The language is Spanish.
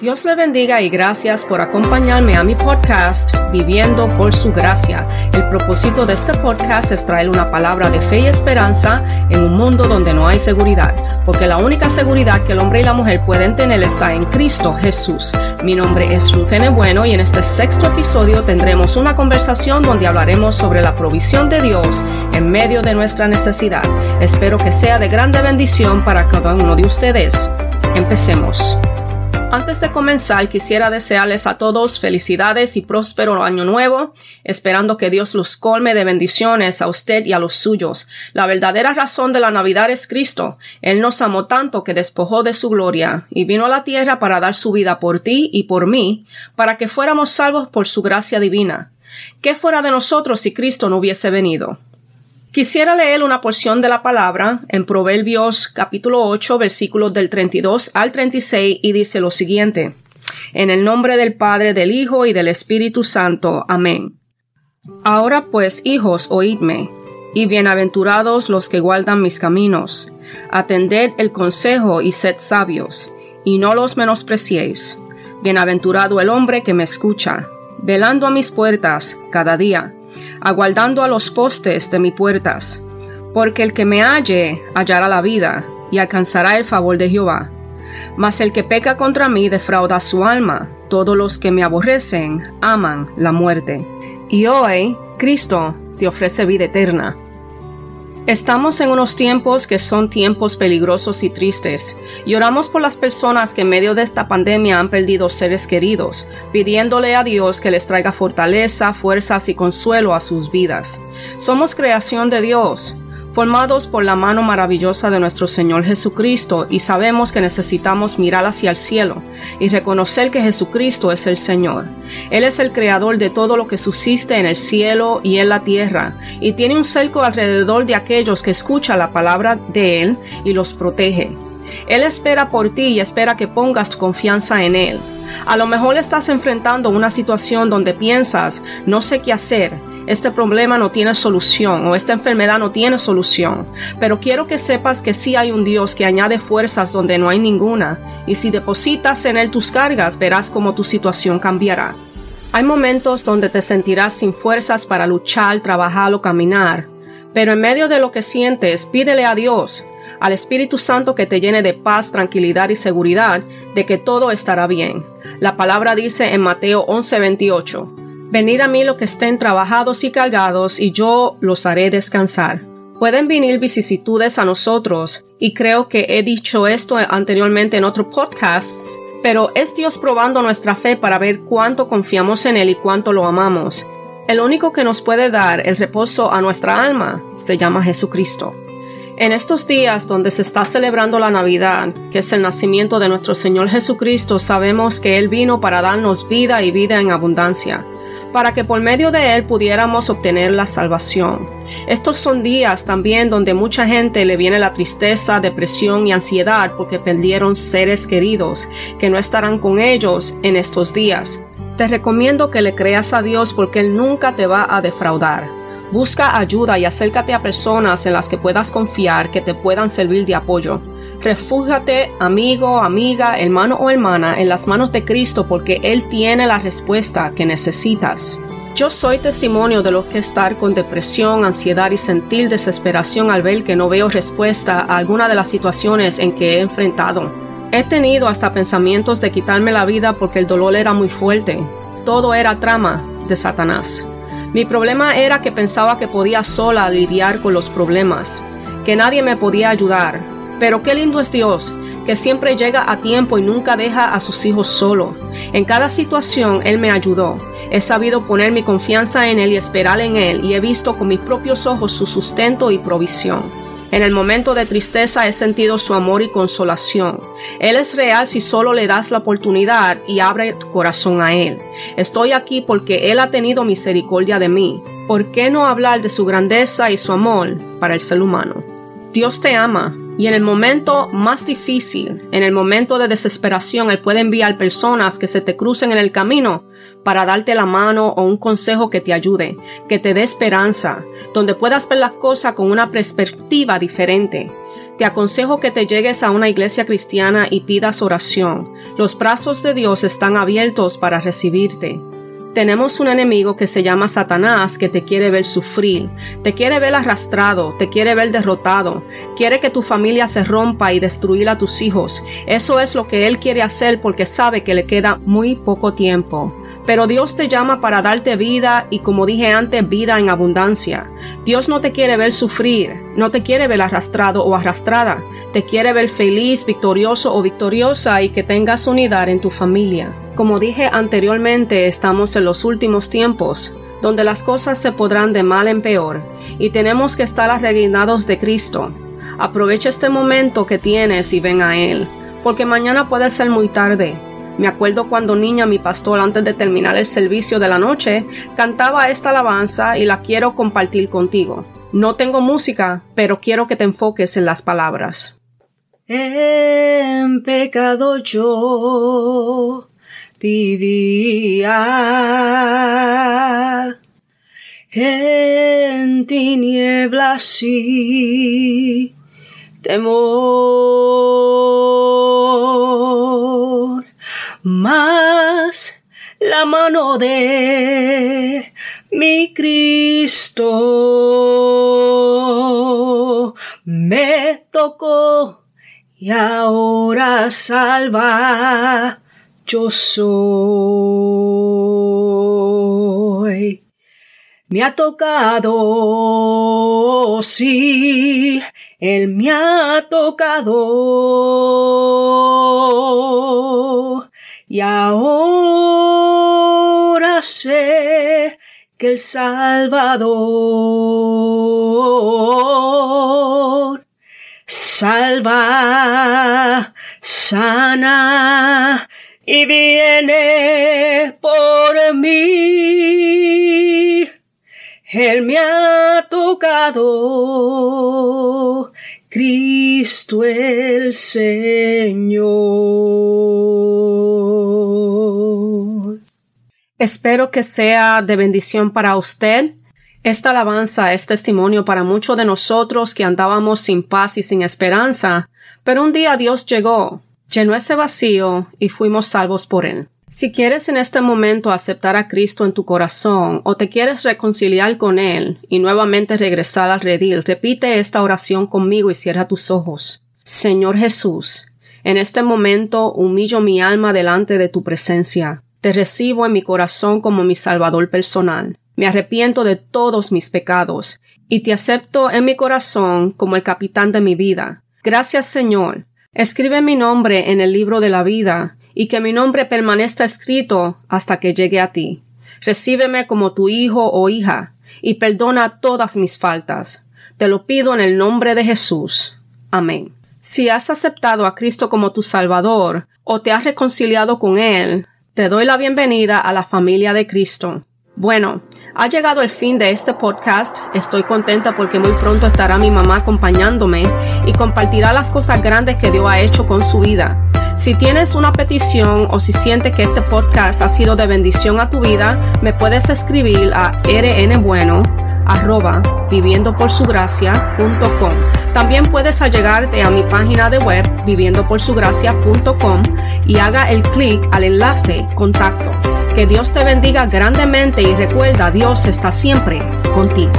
Dios le bendiga y gracias por acompañarme a mi podcast Viviendo por su gracia. El propósito de este podcast es traer una palabra de fe y esperanza en un mundo donde no hay seguridad, porque la única seguridad que el hombre y la mujer pueden tener está en Cristo Jesús. Mi nombre es Rufene Bueno y en este sexto episodio tendremos una conversación donde hablaremos sobre la provisión de Dios en medio de nuestra necesidad. Espero que sea de grande bendición para cada uno de ustedes. Empecemos. Antes de comenzar, quisiera desearles a todos felicidades y próspero año nuevo, esperando que Dios los colme de bendiciones a usted y a los suyos. La verdadera razón de la Navidad es Cristo. Él nos amó tanto que despojó de su gloria y vino a la tierra para dar su vida por ti y por mí, para que fuéramos salvos por su gracia divina. ¿Qué fuera de nosotros si Cristo no hubiese venido? Quisiera leer una porción de la palabra en Proverbios capítulo 8 versículos del 32 al 36 y dice lo siguiente. En el nombre del Padre, del Hijo y del Espíritu Santo. Amén. Ahora pues, hijos, oídme, y bienaventurados los que guardan mis caminos. Atended el consejo y sed sabios, y no los menospreciéis. Bienaventurado el hombre que me escucha, velando a mis puertas cada día aguardando a los postes de mis puertas. Porque el que me halle hallará la vida y alcanzará el favor de Jehová. Mas el que peca contra mí defrauda su alma. Todos los que me aborrecen aman la muerte. Y hoy Cristo te ofrece vida eterna. Estamos en unos tiempos que son tiempos peligrosos y tristes, y oramos por las personas que en medio de esta pandemia han perdido seres queridos, pidiéndole a Dios que les traiga fortaleza, fuerzas y consuelo a sus vidas. Somos creación de Dios, formados por la mano maravillosa de nuestro Señor Jesucristo y sabemos que necesitamos mirar hacia el cielo y reconocer que Jesucristo es el Señor. Él es el creador de todo lo que subsiste en el cielo y en la tierra y tiene un cerco alrededor de aquellos que escuchan la palabra de Él y los protege. Él espera por ti y espera que pongas tu confianza en Él. A lo mejor estás enfrentando una situación donde piensas, no sé qué hacer, este problema no tiene solución o esta enfermedad no tiene solución, pero quiero que sepas que sí hay un Dios que añade fuerzas donde no hay ninguna, y si depositas en Él tus cargas, verás cómo tu situación cambiará. Hay momentos donde te sentirás sin fuerzas para luchar, trabajar o caminar, pero en medio de lo que sientes, pídele a Dios al Espíritu Santo que te llene de paz, tranquilidad y seguridad de que todo estará bien. La palabra dice en Mateo 11:28, Venid a mí los que estén trabajados y cargados, y yo los haré descansar. Pueden venir vicisitudes a nosotros, y creo que he dicho esto anteriormente en otros podcasts, pero es Dios probando nuestra fe para ver cuánto confiamos en Él y cuánto lo amamos. El único que nos puede dar el reposo a nuestra alma se llama Jesucristo. En estos días donde se está celebrando la Navidad, que es el nacimiento de nuestro Señor Jesucristo, sabemos que Él vino para darnos vida y vida en abundancia, para que por medio de Él pudiéramos obtener la salvación. Estos son días también donde mucha gente le viene la tristeza, depresión y ansiedad porque perdieron seres queridos que no estarán con ellos en estos días. Te recomiendo que le creas a Dios porque Él nunca te va a defraudar. Busca ayuda y acércate a personas en las que puedas confiar que te puedan servir de apoyo. Refújate, amigo, amiga, hermano o hermana, en las manos de Cristo porque Él tiene la respuesta que necesitas. Yo soy testimonio de lo que estar con depresión, ansiedad y sentir desesperación al ver que no veo respuesta a alguna de las situaciones en que he enfrentado. He tenido hasta pensamientos de quitarme la vida porque el dolor era muy fuerte. Todo era trama de Satanás. Mi problema era que pensaba que podía sola lidiar con los problemas, que nadie me podía ayudar. Pero qué lindo es Dios, que siempre llega a tiempo y nunca deja a sus hijos solo. En cada situación Él me ayudó. He sabido poner mi confianza en Él y esperar en Él y he visto con mis propios ojos su sustento y provisión. En el momento de tristeza he sentido su amor y consolación. Él es real si solo le das la oportunidad y abre tu corazón a Él. Estoy aquí porque Él ha tenido misericordia de mí. ¿Por qué no hablar de su grandeza y su amor para el ser humano? Dios te ama y en el momento más difícil, en el momento de desesperación, Él puede enviar personas que se te crucen en el camino para darte la mano o un consejo que te ayude, que te dé esperanza, donde puedas ver las cosas con una perspectiva diferente. Te aconsejo que te llegues a una iglesia cristiana y pidas oración. Los brazos de Dios están abiertos para recibirte. Tenemos un enemigo que se llama Satanás que te quiere ver sufrir, te quiere ver arrastrado, te quiere ver derrotado, quiere que tu familia se rompa y destruir a tus hijos. Eso es lo que él quiere hacer porque sabe que le queda muy poco tiempo. Pero Dios te llama para darte vida y como dije antes, vida en abundancia. Dios no te quiere ver sufrir, no te quiere ver arrastrado o arrastrada, te quiere ver feliz, victorioso o victoriosa y que tengas unidad en tu familia. Como dije anteriormente, estamos en los últimos tiempos, donde las cosas se podrán de mal en peor, y tenemos que estar arreglados de Cristo. Aprovecha este momento que tienes y ven a Él, porque mañana puede ser muy tarde. Me acuerdo cuando niña mi pastor antes de terminar el servicio de la noche cantaba esta alabanza y la quiero compartir contigo. No tengo música, pero quiero que te enfoques en las palabras. En pecado yo vivía en tinieblas y temor, mas la mano de mi Cristo me tocó y ahora salva yo soy. Me ha tocado, sí, él me ha tocado. Y ahora sé que el Salvador salva, sana, y viene por mí. Él me ha tocado, Cristo el Señor. Espero que sea de bendición para usted. Esta alabanza es testimonio para muchos de nosotros que andábamos sin paz y sin esperanza, pero un día Dios llegó llenó ese vacío y fuimos salvos por él. Si quieres en este momento aceptar a Cristo en tu corazón o te quieres reconciliar con Él y nuevamente regresar al redil, repite esta oración conmigo y cierra tus ojos. Señor Jesús, en este momento humillo mi alma delante de tu presencia. Te recibo en mi corazón como mi Salvador personal. Me arrepiento de todos mis pecados y te acepto en mi corazón como el capitán de mi vida. Gracias Señor Escribe mi nombre en el libro de la vida, y que mi nombre permanezca escrito hasta que llegue a ti. Recíbeme como tu hijo o hija, y perdona todas mis faltas. Te lo pido en el nombre de Jesús. Amén. Si has aceptado a Cristo como tu Salvador, o te has reconciliado con Él, te doy la bienvenida a la familia de Cristo. Bueno, ha llegado el fin de este podcast. Estoy contenta porque muy pronto estará mi mamá acompañándome y compartirá las cosas grandes que Dios ha hecho con su vida. Si tienes una petición o si sientes que este podcast ha sido de bendición a tu vida, me puedes escribir a rnbueno arroba viviendoporsugracia.com. También puedes allegarte a mi página de web viviendoporsugracia.com y haga el clic al enlace contacto. Que Dios te bendiga grandemente y recuerda, Dios está siempre contigo.